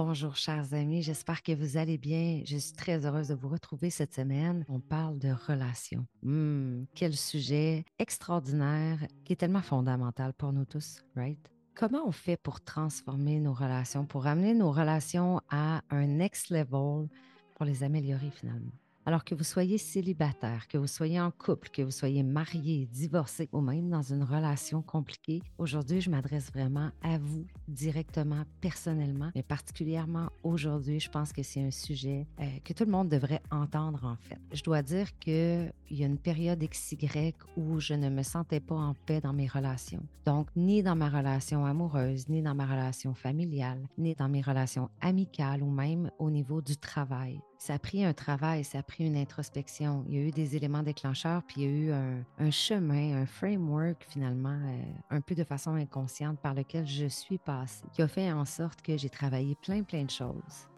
Bonjour chers amis, j'espère que vous allez bien. Je suis très heureuse de vous retrouver cette semaine. On parle de relations. Hmm, quel sujet extraordinaire qui est tellement fondamental pour nous tous, right? Comment on fait pour transformer nos relations, pour amener nos relations à un next level, pour les améliorer finalement? Alors que vous soyez célibataire, que vous soyez en couple, que vous soyez marié, divorcé ou même dans une relation compliquée, aujourd'hui, je m'adresse vraiment à vous directement, personnellement, mais particulièrement aujourd'hui, je pense que c'est un sujet euh, que tout le monde devrait entendre en fait. Je dois dire qu'il y a une période XY où je ne me sentais pas en paix dans mes relations. Donc, ni dans ma relation amoureuse, ni dans ma relation familiale, ni dans mes relations amicales ou même au niveau du travail ça a pris un travail, ça a pris une introspection. Il y a eu des éléments déclencheurs, puis il y a eu un, chemin, un framework finalement, euh, un peu de façon inconsciente par lequel je suis passée, qui a fait en sorte que j'ai travaillé plein, plein de choses.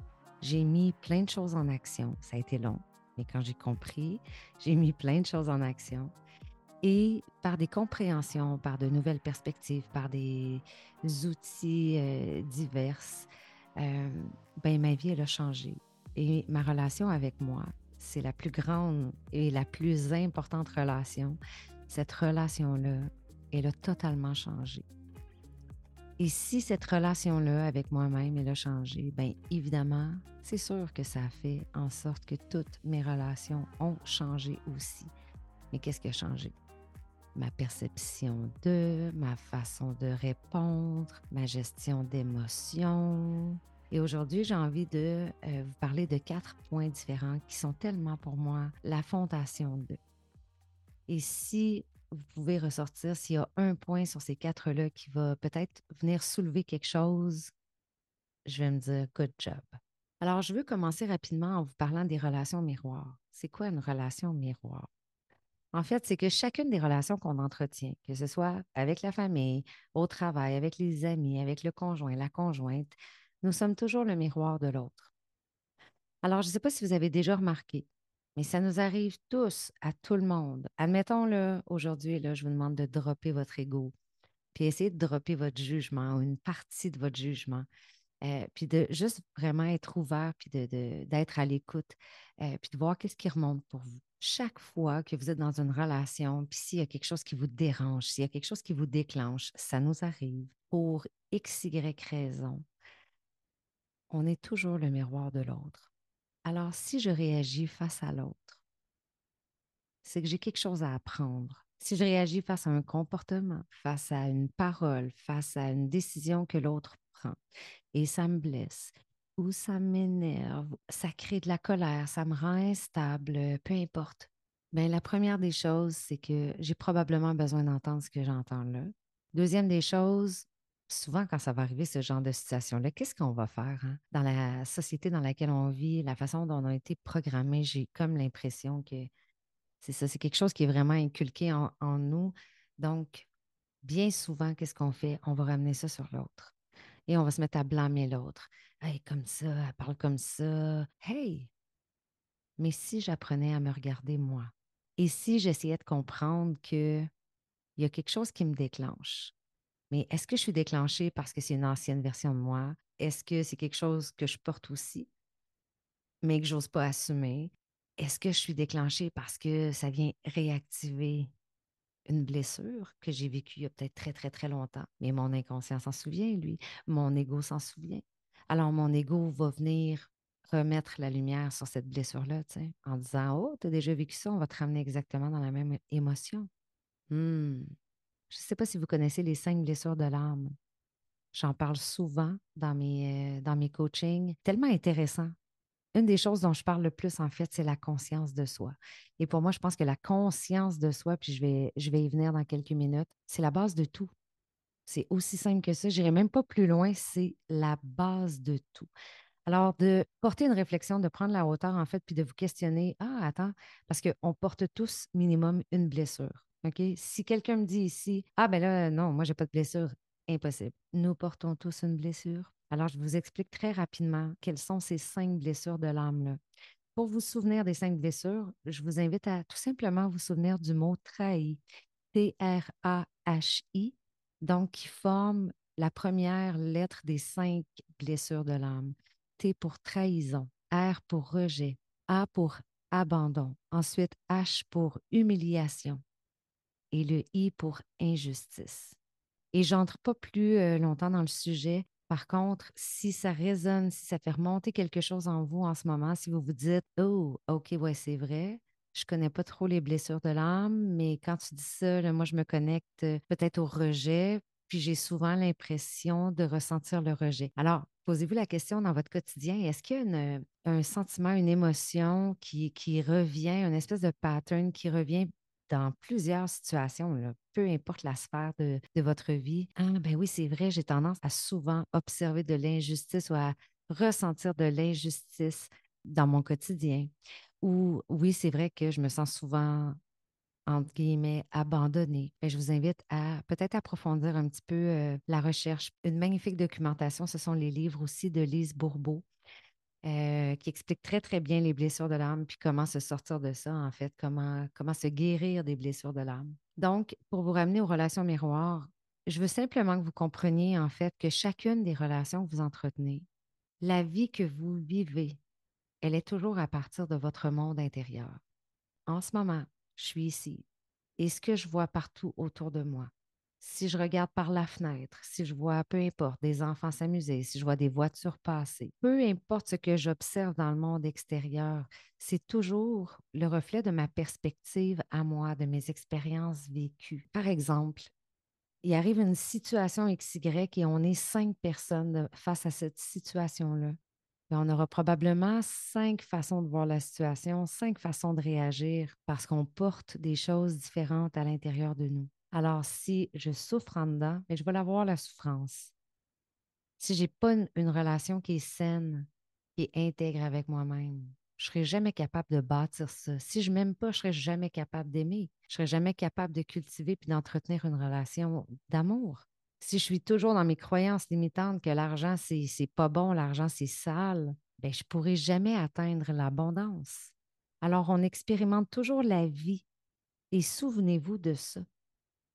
J'ai mis plein de choses en action. Ça a été long, mais quand j'ai compris, j'ai mis plein de choses en action. Et par des compréhensions, par de nouvelles perspectives, par des outils euh, divers, euh, ben, ma vie, elle a changé et ma relation avec moi, c'est la plus grande et la plus importante relation. Cette relation-là, elle a totalement changé. Et si cette relation-là avec moi-même, elle a changé, bien évidemment, c'est sûr que ça a fait en sorte que toutes mes relations ont changé aussi. Mais qu'est-ce qui a changé? Ma perception de, ma façon de répondre, ma gestion d'émotions, et aujourd'hui, j'ai envie de euh, vous parler de quatre points différents qui sont tellement pour moi la fondation de. Et si vous pouvez ressortir, s'il y a un point sur ces quatre-là qui va peut-être venir soulever quelque chose, je vais me dire good job. Alors, je veux commencer rapidement en vous parlant des relations miroirs. C'est quoi une relation miroir? En fait, c'est que chacune des relations qu'on entretient, que ce soit avec la famille, au travail, avec les amis, avec le conjoint, la conjointe, nous sommes toujours le miroir de l'autre. Alors, je ne sais pas si vous avez déjà remarqué, mais ça nous arrive tous, à tout le monde. Admettons-le, aujourd'hui, je vous demande de dropper votre ego, puis essayer de dropper votre jugement ou une partie de votre jugement. Euh, puis de juste vraiment être ouvert, puis d'être à l'écoute, euh, puis de voir qu'est-ce qui remonte pour vous. Chaque fois que vous êtes dans une relation, puis s'il y a quelque chose qui vous dérange, s'il y a quelque chose qui vous déclenche, ça nous arrive pour x, y raison on est toujours le miroir de l'autre. Alors, si je réagis face à l'autre, c'est que j'ai quelque chose à apprendre. Si je réagis face à un comportement, face à une parole, face à une décision que l'autre prend, et ça me blesse, ou ça m'énerve, ça crée de la colère, ça me rend instable, peu importe. Bien, la première des choses, c'est que j'ai probablement besoin d'entendre ce que j'entends là. Deuxième des choses, souvent, quand ça va arriver, ce genre de situation-là, qu'est-ce qu'on va faire hein? dans la société dans laquelle on vit, la façon dont on a été programmé? J'ai comme l'impression que c'est ça, c'est quelque chose qui est vraiment inculqué en, nous. Donc, bien souvent, qu'est-ce qu'on fait? On va ramener ça sur l'autre et on va se mettre à blâmer l'autre. Hey, comme ça, elle parle comme ça. Hey! Mais si j'apprenais à me regarder moi et si j'essayais de comprendre qu'il y a quelque chose qui me déclenche, mais est-ce que je suis déclenchée parce que c'est une ancienne version de moi? Est-ce que c'est quelque chose que je porte aussi, mais que j'ose pas assumer? Est-ce que je suis déclenchée parce que ça vient réactiver une blessure que j'ai vécue il y a peut-être très, très, très longtemps? Mais mon inconscient s'en souvient, lui. Mon ego s'en souvient. Alors, mon ego va venir remettre la lumière sur cette blessure-là, en disant Oh, tu as déjà vécu ça, on va te ramener exactement dans la même émotion. Hmm. Je ne sais pas si vous connaissez les cinq blessures de l'âme. J'en parle souvent dans mes, euh, dans mes coachings. Tellement intéressant. Une des choses dont je parle le plus, en fait, c'est la conscience de soi. Et pour moi, je pense que la conscience de soi, puis je vais, je vais y venir dans quelques minutes, c'est la base de tout. C'est aussi simple que ça. Je n'irai même pas plus loin. C'est la base de tout. Alors, de porter une réflexion, de prendre la hauteur, en fait, puis de vous questionner, ah, attends, parce qu'on porte tous minimum une blessure. OK? Si quelqu'un me dit ici, ah ben là, non, moi, j'ai pas de blessure, impossible. Nous portons tous une blessure. Alors, je vous explique très rapidement quelles sont ces cinq blessures de l'âme-là. Pour vous souvenir des cinq blessures, je vous invite à tout simplement vous souvenir du mot trahi. T-R-A-H-I, donc qui forme la première lettre des cinq blessures de l'âme. T pour trahison, R pour rejet, A pour abandon, ensuite H pour humiliation et le I pour injustice. Et j'entre pas plus euh, longtemps dans le sujet. Par contre, si ça résonne, si ça fait remonter quelque chose en vous en ce moment, si vous vous dites Oh, OK, ouais, c'est vrai, je connais pas trop les blessures de l'âme, mais quand tu dis ça, moi, je me connecte euh, peut-être au rejet, puis j'ai souvent l'impression de ressentir le rejet. Alors, posez-vous la question dans votre quotidien, est-ce qu'il y a un sentiment, une émotion qui, qui revient, une espèce de pattern qui revient dans plusieurs situations, peu importe la sphère de, votre vie. Ah, ben oui, c'est vrai, j'ai tendance à souvent observer de l'injustice ou à ressentir de l'injustice dans mon quotidien. Ou oui, c'est vrai que je me sens souvent, entre guillemets, abandonnée. Ben, je vous invite à peut-être approfondir un petit peu euh, la recherche. Une magnifique documentation, ce sont les livres aussi de Lise Bourbeau. Euh, qui explique très, très bien les blessures de l'âme, puis comment se sortir de ça, en fait, comment, comment se guérir des blessures de l'âme. Donc, pour vous ramener aux relations miroirs, je veux simplement que vous compreniez, en fait, que chacune des relations que vous entretenez, la vie que vous vivez, elle est toujours à partir de votre monde intérieur. En ce moment, je suis ici. Et ce que je vois partout autour de moi, si je regarde par la fenêtre, si je vois, peu importe, des enfants s'amuser, si je vois des voitures passer, peu importe ce que j'observe dans le monde extérieur, c'est toujours le reflet de ma perspective à moi, de mes expériences vécues. Par exemple, il arrive une situation XY et on est cinq personnes face à cette situation-là. On aura probablement cinq façons de voir la situation, cinq façons de réagir parce qu'on porte des choses différentes à l'intérieur de nous. Alors, si je souffre en dedans, mais je vais l'avoir la souffrance. Si je n'ai pas une, relation qui est saine, qui est intègre avec moi-même, je ne serai jamais capable de bâtir ça. Si je ne m'aime pas, je ne serai jamais capable d'aimer. Je ne serai jamais capable de cultiver puis d'entretenir une relation d'amour. Si je suis toujours dans mes croyances limitantes que l'argent, c'est, c'est pas bon, l'argent, c'est sale, ben, je ne pourrai jamais atteindre l'abondance. Alors, on expérimente toujours la vie. Et souvenez-vous de ça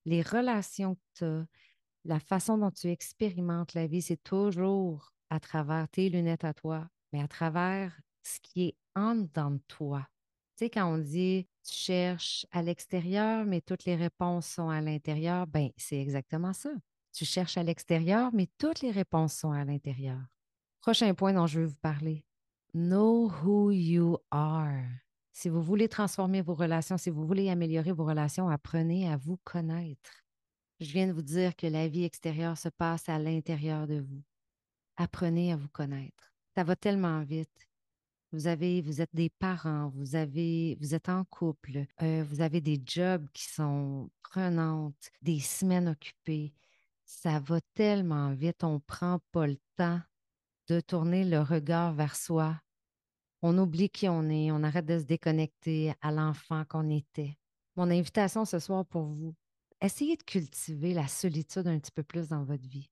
les relations que tu as, la façon dont tu expérimentes la vie, c'est toujours à travers tes lunettes à toi, mais à travers ce qui est en dedans de toi. Tu sais, quand on dit tu cherches à l'extérieur, mais toutes les réponses sont à l'intérieur, ben c'est exactement ça. Tu cherches à l'extérieur, mais toutes les réponses sont à l'intérieur. Prochain point dont je veux vous parler. Know who you are. Si vous voulez transformer vos relations, si vous voulez améliorer vos relations, apprenez à vous connaître. Je viens de vous dire que la vie extérieure se passe à l'intérieur de vous. Apprenez à vous connaître. Ça va tellement vite. Vous avez, vous êtes des parents, vous avez, vous êtes en couple, euh, vous avez des jobs qui sont prenantes, des semaines occupées. Ça va tellement vite, on ne prend pas le temps de tourner le regard vers soi, on oublie qui on est, on arrête de se déconnecter à l'enfant qu'on était. Mon invitation ce soir pour vous, essayez de cultiver la solitude un petit peu plus dans votre vie.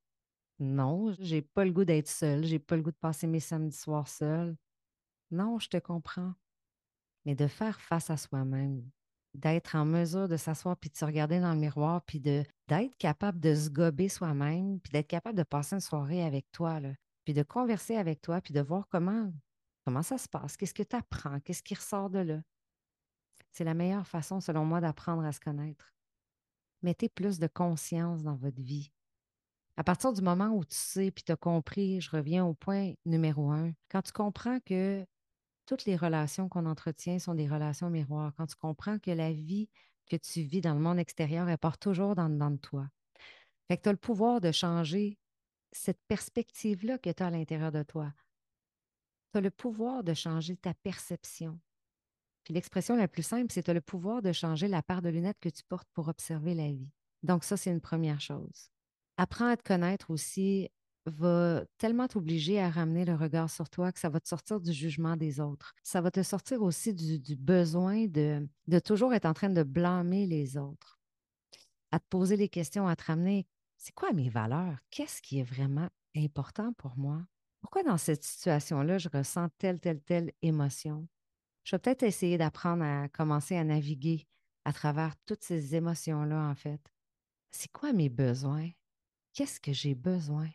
Non, j'ai pas le goût d'être seule, j'ai pas le goût de passer mes samedis soirs seule. Non, je te comprends. Mais de faire face à soi-même, d'être en mesure de s'asseoir puis de se regarder dans le miroir puis d'être capable de se gober soi-même puis d'être capable de passer une soirée avec toi puis de converser avec toi puis de voir comment Comment ça se passe? Qu'est-ce que tu apprends? Qu'est-ce qui ressort de là? C'est la meilleure façon, selon moi, d'apprendre à se connaître. Mettez plus de conscience dans votre vie. À partir du moment où tu sais puis tu as compris, je reviens au point numéro un, quand tu comprends que toutes les relations qu'on entretient sont des relations miroirs, quand tu comprends que la vie que tu vis dans le monde extérieur, elle part toujours dans, de toi. Tu as le pouvoir de changer cette perspective-là que tu as à l'intérieur de toi tu as le pouvoir de changer ta perception. Puis l'expression la plus simple, c'est tu as le pouvoir de changer la paire de lunettes que tu portes pour observer la vie. Donc ça, c'est une première chose. Apprends à te connaître aussi va tellement t'obliger à ramener le regard sur toi que ça va te sortir du jugement des autres. Ça va te sortir aussi du, besoin de, de toujours être en train de blâmer les autres. À te poser les questions, à te ramener, c'est quoi mes valeurs? Qu'est-ce qui est vraiment important pour moi? Pourquoi dans cette situation-là, je ressens telle, telle, telle émotion? Je vais peut-être essayer d'apprendre à commencer à naviguer à travers toutes ces émotions-là, en fait. C'est quoi mes besoins? qu'est-ce que j'ai besoin?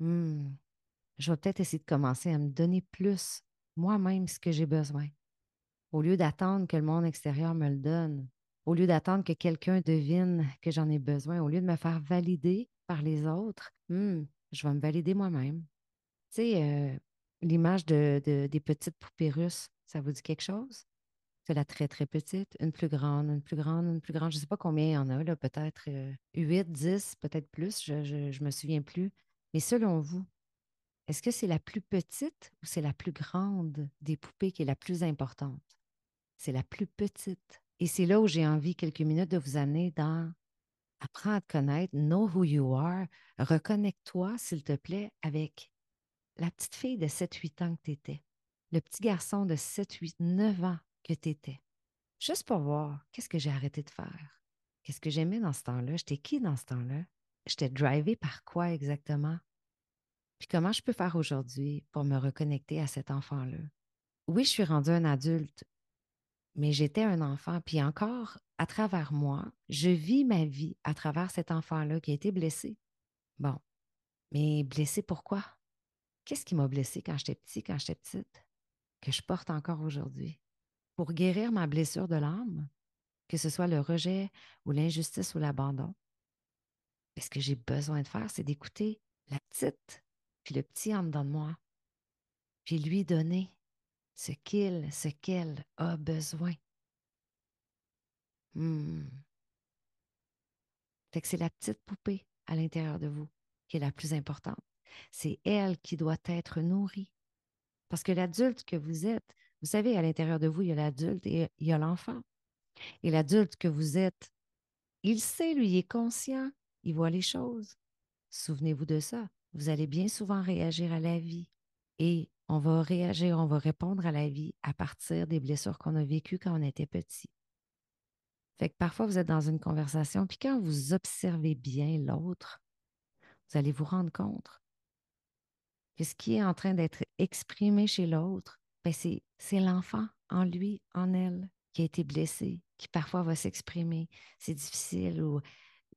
Hmm, je vais peut-être essayer de commencer à me donner plus moi-même ce que j'ai besoin. Au lieu d'attendre que le monde extérieur me le donne, au lieu d'attendre que quelqu'un devine que j'en ai besoin, au lieu de me faire valider par les autres, hmm, je vais me valider moi-même. Tu sais, l'image de, des petites poupées russes, ça vous dit quelque chose? C'est la très, très petite, une plus grande, une plus grande, une plus grande. Je ne sais pas combien il y en a, là, peut-être 8, euh, 10, peut-être plus, je ne me souviens plus. Mais selon vous, est-ce que c'est la plus petite ou c'est la plus grande des poupées qui est la plus importante? C'est la plus petite. Et c'est là où j'ai envie, quelques minutes, de vous amener dans apprendre à te connaître, know who you are, reconnecte-toi, s'il te plaît, avec la petite fille de 7-8 ans que tu étais, le petit garçon de 7, 8, 9 ans que tu étais. Juste pour voir qu'est-ce que j'ai arrêté de faire. Qu'est-ce que j'aimais dans ce temps-là? J'étais qui dans ce temps-là? J'étais drivé par quoi exactement? Puis comment je peux faire aujourd'hui pour me reconnecter à cet enfant-là? Oui, je suis rendue un adulte, mais j'étais un enfant. Puis encore, à travers moi, je vis ma vie à travers cet enfant-là qui a été blessé. Bon, mais blessé pourquoi? Qu'est-ce qui m'a blessé quand j'étais petit, quand j'étais petite, que je porte encore aujourd'hui? Pour guérir ma blessure de l'âme, que ce soit le rejet ou l'injustice ou l'abandon, ce que j'ai besoin de faire, c'est d'écouter la petite, puis le petit en dedans de moi, puis lui donner ce qu'il, ce qu'elle a besoin. Hmm. Fait que c'est la petite poupée à l'intérieur de vous qui est la plus importante. C'est elle qui doit être nourrie. Parce que l'adulte que vous êtes, vous savez, à l'intérieur de vous, il y a l'adulte et il y a l'enfant. Et l'adulte que vous êtes, il sait, lui, il est conscient, il voit les choses. Souvenez-vous de ça. Vous allez bien souvent réagir à la vie. Et on va réagir, on va répondre à la vie à partir des blessures qu'on a vécues quand on était petit. Fait que parfois, vous êtes dans une conversation, puis quand vous observez bien l'autre, vous allez vous rendre compte ce qui est en train d'être exprimé chez l'autre, ben c'est l'enfant en lui, en elle, qui a été blessé, qui parfois va s'exprimer. C'est difficile ou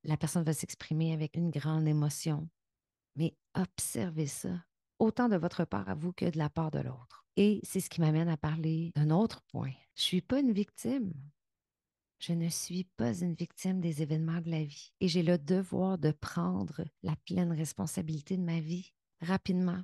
la personne va s'exprimer avec une grande émotion. Mais observez ça, autant de votre part à vous que de la part de l'autre. Et c'est ce qui m'amène à parler d'un autre point. Je ne suis pas une victime. Je ne suis pas une victime des événements de la vie. Et j'ai le devoir de prendre la pleine responsabilité de ma vie rapidement.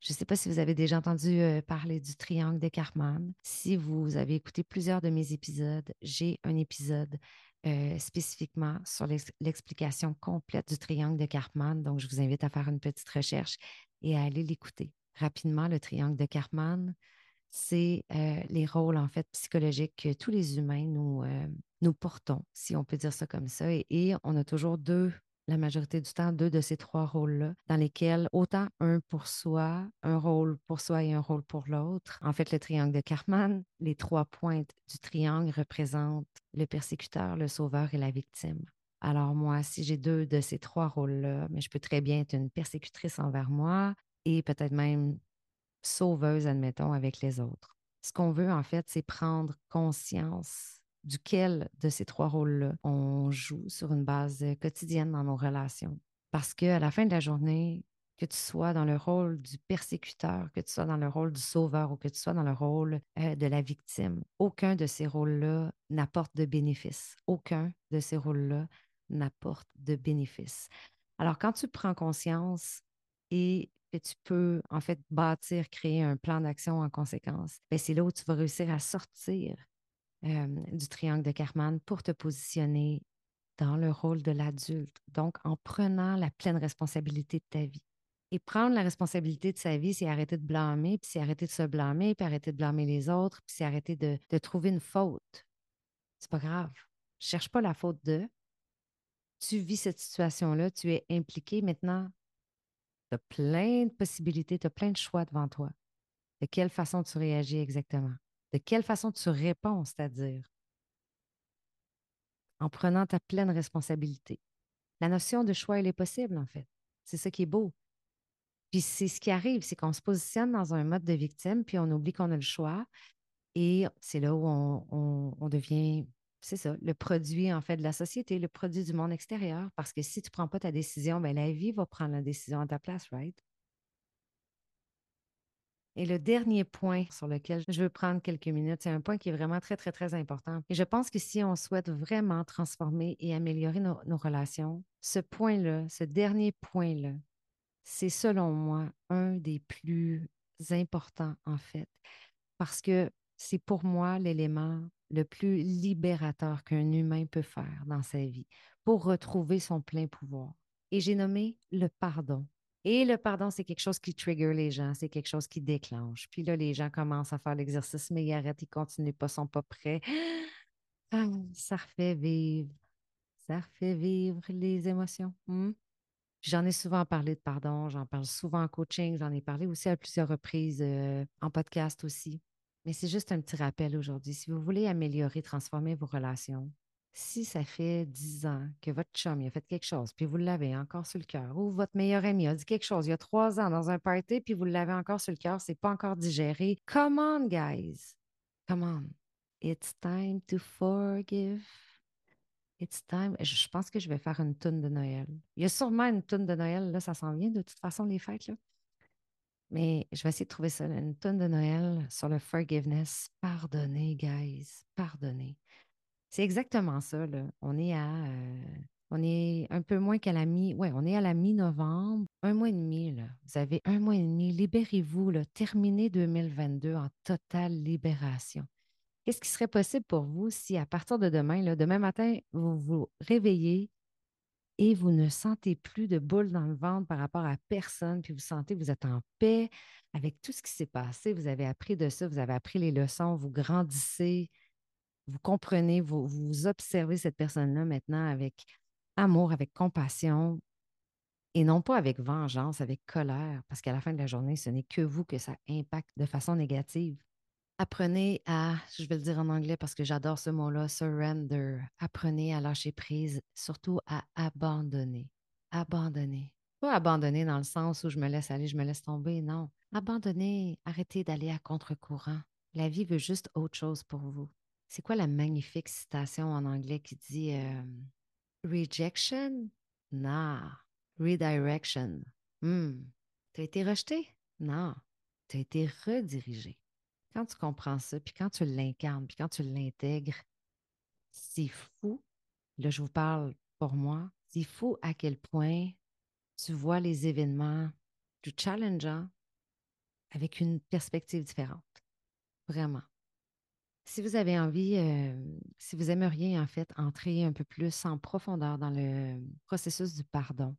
Je ne sais pas si vous avez déjà entendu euh, parler du triangle de Karman. Si vous avez écouté plusieurs de mes épisodes, j'ai un épisode euh, spécifiquement sur l'explication complète du triangle de Karpman. Donc, je vous invite à faire une petite recherche et à aller l'écouter. Rapidement, le triangle de Karpman, c'est euh, les rôles en fait psychologiques que tous les humains nous portons, si on peut dire ça comme ça. et on a toujours deux la majorité du temps deux de ces trois rôles-là, dans lesquels autant un pour soi, un rôle pour soi et un rôle pour l'autre. En fait, le triangle de Karman, les trois pointes du triangle représentent le persécuteur, le sauveur et la victime. Alors moi, si j'ai deux de ces trois rôles-là, mais je peux très bien être une persécutrice envers moi et peut-être même sauveuse, admettons, avec les autres. Ce qu'on veut, en fait, c'est prendre conscience duquel de ces trois rôles-là on joue sur une base euh, quotidienne dans nos relations? Parce qu'à la fin de la journée, que tu sois dans le rôle du persécuteur, que tu sois dans le rôle du sauveur ou que tu sois dans le rôle euh, de la victime, aucun de ces rôles-là n'apporte de bénéfice. Aucun de ces rôles-là n'apporte de bénéfice. Alors, quand tu prends conscience et que tu peux en fait bâtir, créer un plan d'action en conséquence, ben, c'est là où tu vas réussir à sortir euh, du triangle de Karman pour te positionner dans le rôle de l'adulte. Donc, en prenant la pleine responsabilité de ta vie. Et prendre la responsabilité de sa vie, c'est arrêter de blâmer, puis c'est arrêter de se blâmer, puis arrêter de blâmer les autres, puis c'est arrêter de, trouver une faute. C'est pas grave. Cherche pas la faute de. Tu vis cette situation-là, tu es impliqué. Maintenant, tu as plein de possibilités, tu as plein de choix devant toi. De quelle façon tu réagis exactement? De quelle façon tu réponds, c'est-à-dire? En prenant ta pleine responsabilité. La notion de choix, elle est possible, en fait. C'est ça qui est beau. Puis c'est ce qui arrive, c'est qu'on se positionne dans un mode de victime, puis on oublie qu'on a le choix. Et c'est là où on, devient c'est ça, le produit en fait de la société, le produit du monde extérieur. Parce que si tu ne prends pas ta décision, ben, la vie va prendre la décision à ta place, right? Et le dernier point sur lequel je veux prendre quelques minutes, c'est un point qui est vraiment très, très, très important. Et je pense que si on souhaite vraiment transformer et améliorer nos, nos relations, ce point-là, ce dernier point-là, c'est selon moi un des plus importants en fait, parce que c'est pour moi l'élément le plus libérateur qu'un humain peut faire dans sa vie pour retrouver son plein pouvoir. Et j'ai nommé le pardon. Et le pardon, c'est quelque chose qui trigger les gens, c'est quelque chose qui déclenche. Puis là, les gens commencent à faire l'exercice, mais ils arrêtent, ils continuent pas, sont pas prêts. Ah, ça refait vivre. Ça refait vivre les émotions. Hmm? J'en ai souvent parlé de pardon, j'en parle souvent en coaching, j'en ai parlé aussi à plusieurs reprises euh, en podcast aussi. Mais c'est juste un petit rappel aujourd'hui. Si vous voulez améliorer, transformer vos relations, si ça fait dix ans que votre chum a fait quelque chose, puis vous l'avez encore sur le cœur, ou votre meilleur ami a dit quelque chose il y a trois ans dans un party, puis vous l'avez encore sur le cœur, c'est pas encore digéré. Come on, guys. Come on. It's time to forgive. It's time. Je pense que je vais faire une tonne de Noël. Il y a sûrement une tonne de Noël, là, ça s'en vient de toute façon, les fêtes, là. Mais je vais essayer de trouver ça, une tonne de Noël sur le forgiveness. Pardonnez, guys. Pardonnez. C'est exactement ça. Là. On est à euh, on est un peu moins qu'à la mi. Ouais, on est à la mi-novembre. Un mois et demi, là. Vous avez un mois et demi. Libérez-vous. Terminez 2022 en totale libération. Qu'est-ce qui serait possible pour vous si à partir de demain, là, demain matin, vous vous réveillez et vous ne sentez plus de boule dans le ventre par rapport à personne, puis vous sentez que vous êtes en paix avec tout ce qui s'est passé, vous avez appris de ça, vous avez appris les leçons, vous grandissez, vous comprenez, vous, observez cette personne-là maintenant avec amour, avec compassion, et non pas avec vengeance, avec colère, parce qu'à la fin de la journée, ce n'est que vous que ça impacte de façon négative. Apprenez à, je vais le dire en anglais parce que j'adore ce mot-là, surrender. Apprenez à lâcher prise, surtout à abandonner. Abandonner. Pas abandonner dans le sens où je me laisse aller, je me laisse tomber, non. Abandonner, arrêtez d'aller à contre-courant. La vie veut juste autre chose pour vous. C'est quoi la magnifique citation en anglais qui dit rejection? Non. Redirection. Hmm. Tu as été rejeté? Non. Tu as été redirigé. Quand tu comprends ça, puis quand tu l'incarnes, puis quand tu l'intègres, c'est fou. Là, je vous parle pour moi. C'est fou à quel point tu vois les événements du challengeant avec une perspective différente. Vraiment. Si vous avez envie, euh, si vous aimeriez en fait entrer un peu plus en profondeur dans le processus du pardon,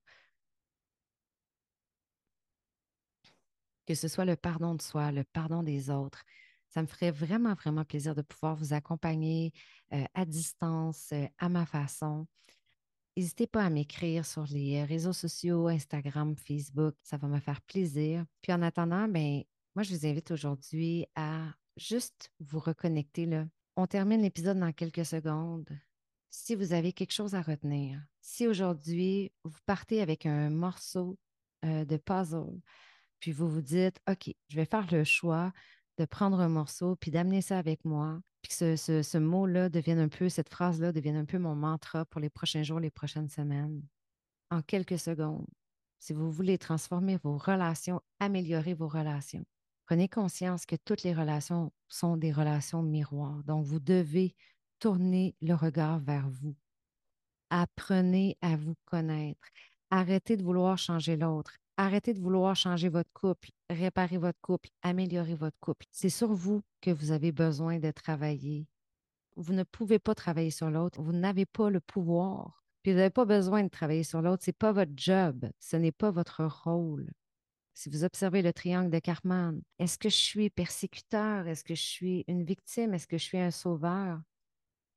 que ce soit le pardon de soi, le pardon des autres, ça me ferait vraiment, vraiment plaisir de pouvoir vous accompagner euh, à distance, euh, à ma façon. N'hésitez pas à m'écrire sur les réseaux sociaux, Instagram, Facebook, ça va me faire plaisir. Puis en attendant, ben, moi, je vous invite aujourd'hui à juste vous reconnecter là. On termine l'épisode dans quelques secondes. Si vous avez quelque chose à retenir, si aujourd'hui vous partez avec un morceau euh, de puzzle, puis vous vous dites, OK, je vais faire le choix de prendre un morceau, puis d'amener ça avec moi, puis que ce, ce mot-là devienne un peu, cette phrase-là devienne un peu mon mantra pour les prochains jours, les prochaines semaines. En quelques secondes, si vous voulez transformer vos relations, améliorer vos relations, Prenez conscience que toutes les relations sont des relations miroirs. Donc, vous devez tourner le regard vers vous. Apprenez à vous connaître. Arrêtez de vouloir changer l'autre. Arrêtez de vouloir changer votre couple, réparer votre couple, améliorer votre couple. C'est sur vous que vous avez besoin de travailler. Vous ne pouvez pas travailler sur l'autre. Vous n'avez pas le pouvoir. Vous n'avez pas besoin de travailler sur l'autre. Ce n'est pas votre job. Ce n'est pas votre rôle. Si vous observez le triangle de Karman, est-ce que je suis persécuteur? Est-ce que je suis une victime? Est-ce que je suis un sauveur?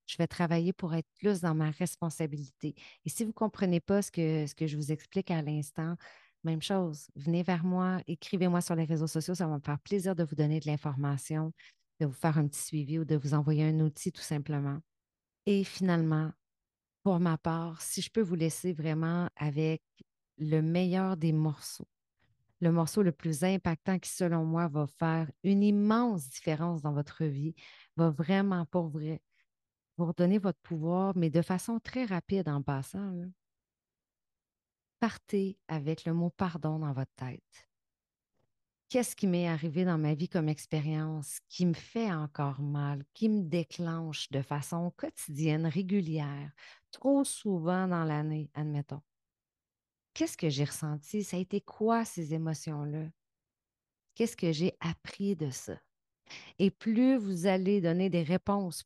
Je vais travailler pour être plus dans ma responsabilité. Et si vous ne comprenez pas ce que, ce que je vous explique à l'instant, même chose, venez vers moi, écrivez-moi sur les réseaux sociaux, ça va me faire plaisir de vous donner de l'information, de vous faire un petit suivi ou de vous envoyer un outil tout simplement. Et finalement, pour ma part, si je peux vous laisser vraiment avec le meilleur des morceaux, le morceau le plus impactant qui, selon moi, va faire une immense différence dans votre vie, va vraiment, pour vrai, vous redonner votre pouvoir, mais de façon très rapide en passant. Partez avec le mot pardon dans votre tête. Qu'est-ce qui m'est arrivé dans ma vie comme expérience qui me fait encore mal, qui me déclenche de façon quotidienne, régulière, trop souvent dans l'année, admettons? Qu'est-ce que j'ai ressenti? Ça a été quoi ces émotions-là? Qu'est-ce que j'ai appris de ça? Et plus vous allez donner des réponses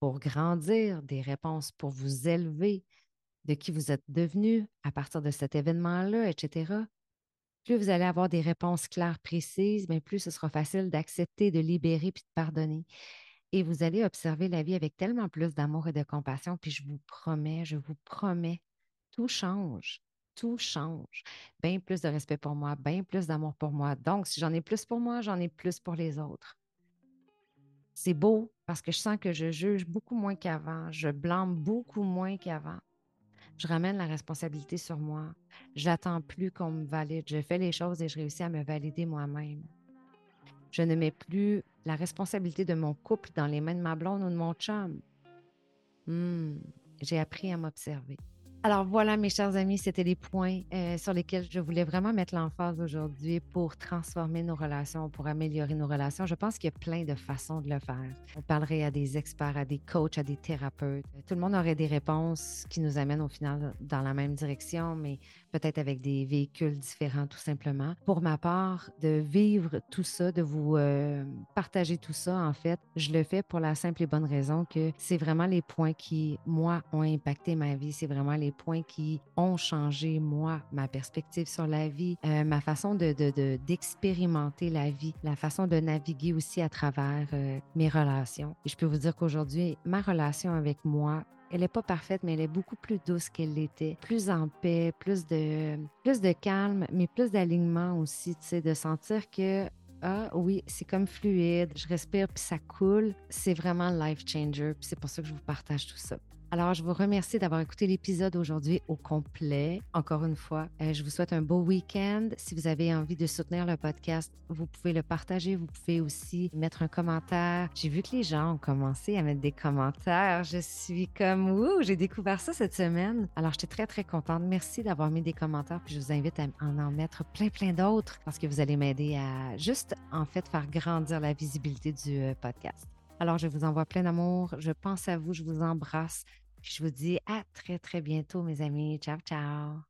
pour grandir, des réponses pour vous élever, de qui vous êtes devenu à partir de cet événement-là, etc., plus vous allez avoir des réponses claires, précises, mais plus ce sera facile d'accepter, de libérer puis de pardonner. Et vous allez observer la vie avec tellement plus d'amour et de compassion. Puis je vous promets, je vous promets, tout change. Tout change. Bien plus de respect pour moi, bien plus d'amour pour moi. Donc, si j'en ai plus pour moi, j'en ai plus pour les autres. C'est beau parce que je sens que je juge beaucoup moins qu'avant. Je blâme beaucoup moins qu'avant. Je ramène la responsabilité sur moi. Je n'attends plus qu'on me valide. Je fais les choses et je réussis à me valider moi-même. Je ne mets plus la responsabilité de mon couple dans les mains de ma blonde ou de mon chum. Hmm, j'ai appris à m'observer. Alors voilà, mes chers amis, c'était les points euh, sur lesquels je voulais vraiment mettre l'emphase aujourd'hui pour transformer nos relations, pour améliorer nos relations. Je pense qu'il y a plein de façons de le faire. On parlerait à des experts, à des coachs, à des thérapeutes. Tout le monde aurait des réponses qui nous amènent au final dans la même direction, mais peut-être avec des véhicules différents tout simplement. Pour ma part, de vivre tout ça, de vous euh, partager tout ça, en fait, je le fais pour la simple et bonne raison que c'est vraiment les points qui, moi, ont impacté ma vie. C'est vraiment les points qui ont changé, moi, ma perspective sur la vie, euh, ma façon d'expérimenter de, de, la vie, la façon de naviguer aussi à travers euh, mes relations. Et je peux vous dire qu'aujourd'hui, ma relation avec moi, elle n'est pas parfaite, mais elle est beaucoup plus douce qu'elle l'était, plus en paix, plus de, plus de calme, mais plus d'alignement aussi, tu sais, de sentir que ah oui, c'est comme fluide, je respire puis ça coule. C'est vraiment life changer, puis c'est pour ça que je vous partage tout ça. Alors, je vous remercie d'avoir écouté l'épisode aujourd'hui au complet. Encore une fois, euh, je vous souhaite un beau week-end. Si vous avez envie de soutenir le podcast, vous pouvez le partager. Vous pouvez aussi mettre un commentaire. J'ai vu que les gens ont commencé à mettre des commentaires. Je suis comme, ouh, j'ai découvert ça cette semaine. Alors, j'étais très, très contente. Merci d'avoir mis des commentaires. Puis, je vous invite à en, en mettre plein, plein d'autres parce que vous allez m'aider à juste, en fait, faire grandir la visibilité du euh, podcast. Alors, je vous envoie plein d'amour. Je pense à vous. Je vous embrasse. je vous dis à très, très bientôt, mes amis. Ciao, ciao.